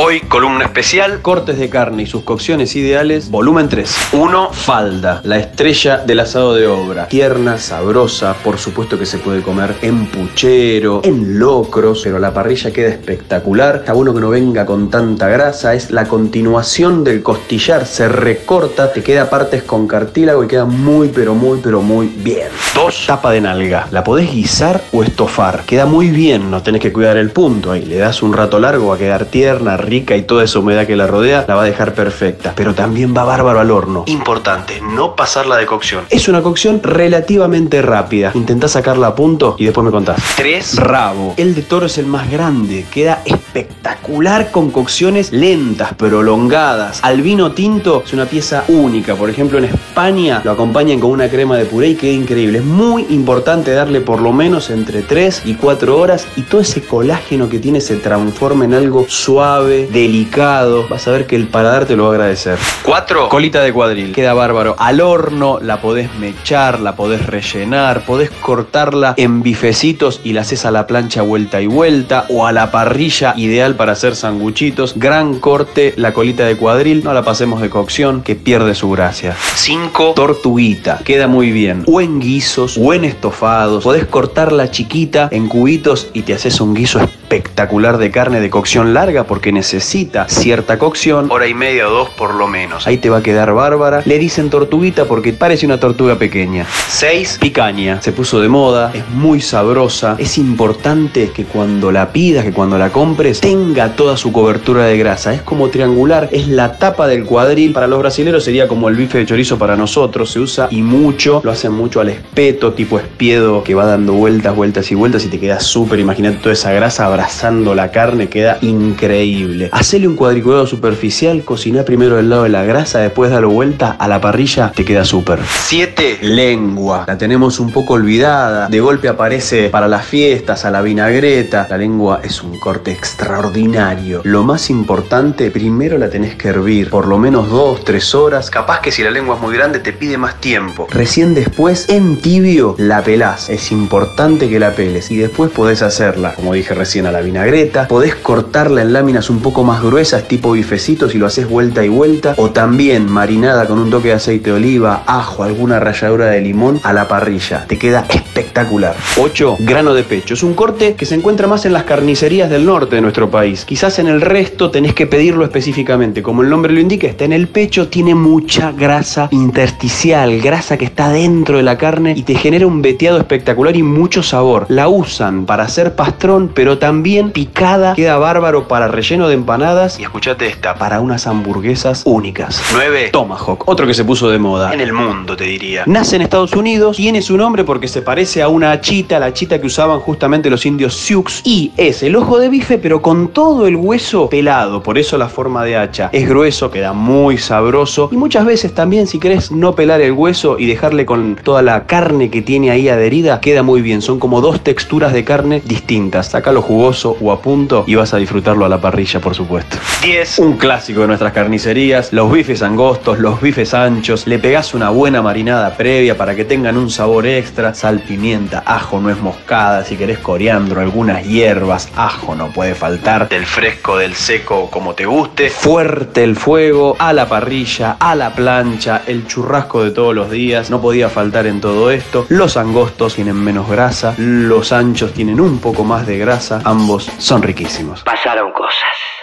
Hoy, columna especial, cortes de carne y sus cocciones ideales, volumen 3. 1. Falda, la estrella del asado de obra. Tierna, sabrosa, por supuesto que se puede comer en puchero, en locros, pero la parrilla queda espectacular. Está bueno que no venga con tanta grasa, es la continuación del costillar, se recorta, te queda partes con cartílago y queda muy, pero muy, pero muy bien. 2. Tapa de nalga. La podés guisar o estofar. Queda muy bien, no tenés que cuidar el punto ahí. Le das un rato largo, va a quedar tierna, rica y toda esa humedad que la rodea la va a dejar perfecta. Pero también va bárbaro al horno. Importante, no pasarla de cocción. Es una cocción relativamente rápida. Intentá sacarla a punto y después me contás. 3. Rabo. El de toro es el más grande. Queda espectacular con cocciones lentas, prolongadas. Al vino tinto es una pieza única. Por ejemplo, en España lo acompañan con una crema de puré y queda increíble. Es muy importante darle por lo menos entre 3 y 4 horas y todo ese colágeno que tiene se transforma en algo suave, delicado. Vas a ver que el paladar te lo va a agradecer. 4. Colita de cuadril. Queda bárbaro. Al horno la podés mechar, la podés rellenar, podés cortarla en bifecitos y la haces a la plancha vuelta y vuelta o a la parrilla ideal para hacer sanguchitos. Gran corte la colita de cuadril. No la pasemos de cocción que pierde su gracia. 5. Tortuguita. Queda muy bien. O en guisos o en estofados. Podés cortarla chiquita en cubitos y te haces un guiso espectacular de carne de cocción larga porque necesita cierta cocción, hora y media o dos por lo menos. Ahí te va a quedar bárbara. Le dicen tortuguita porque parece una tortuga pequeña. 6. Picaña. Se puso de moda, es muy sabrosa. Es importante que cuando la pidas, que cuando la compres, tenga toda su cobertura de grasa. Es como triangular, es la tapa del cuadril. Para los brasileños sería como el bife de chorizo para nosotros. Se usa y mucho, lo hacen mucho al espeto, tipo espiedo, que va dando vueltas, vueltas y vueltas y te queda súper. Imagínate toda esa grasa abrazando la carne, queda increíble. Hacele un cuadriculado superficial, cociná primero del lado de la grasa, después dalo vuelta a la parrilla, te queda súper. 7. Lengua. La tenemos un poco olvidada. De golpe aparece para las fiestas, a la vinagreta. La lengua es un corte extraordinario. Lo más importante, primero la tenés que hervir por lo menos 2, 3 horas. Capaz que si la lengua es muy grande te pide más tiempo. Recién después, en tibio, la pelás. Es importante que la peles. Y después podés hacerla, como dije recién, a la vinagreta. Podés cortarla en láminas un poco más gruesas, tipo bifecitos, y lo haces vuelta y vuelta. O también marinada con un toque de aceite de oliva, ajo, alguna ralladura de limón a la parrilla. Te queda espectacular. 8. Grano de pecho. Es un corte que se encuentra más en las carnicerías del norte de nuestro país. Quizás en el resto tenés que pedirlo específicamente. Como el nombre lo indica, está en el pecho, tiene mucha grasa intersticial, grasa que está dentro de la carne y te genera un veteado espectacular y mucho sabor. La usan para hacer pastrón, pero también picada, queda bárbaro para relleno de empanadas y escuchate esta, para unas hamburguesas únicas. 9. Tomahawk, otro que se puso de moda en el mundo, te diría. Nace en Estados Unidos, tiene su nombre porque se parece a una chita, la chita que usaban justamente los indios Sioux y es el ojo de bife pero con todo el hueso pelado, por eso la forma de hacha. Es grueso, queda muy sabroso y muchas veces también si querés no pelar el hueso y dejarle con toda la carne que tiene ahí adherida, queda muy bien. Son como dos texturas de carne distintas. Sacalo jugoso o a punto y vas a disfrutarlo a la parrilla, por supuesto. 10. Un clásico de nuestras carnicerías, los bifes angostos, los bifes anchos. Le pegás una buena marinada previa para que tengan un sabor extra. Sal, pimienta, ajo, nuez moscada, si querés coriandro, algunas hierbas, ajo no puede faltar. Del fresco, del seco, como te guste. Fuerte el fuego, a la parrilla, a la plancha, el churrasco de todos los días. No podía faltar en todo esto. Los angostos tienen menos grasa, los anchos tienen un poco más de grasa. Ambos son riquísimos. Pasaron cosas.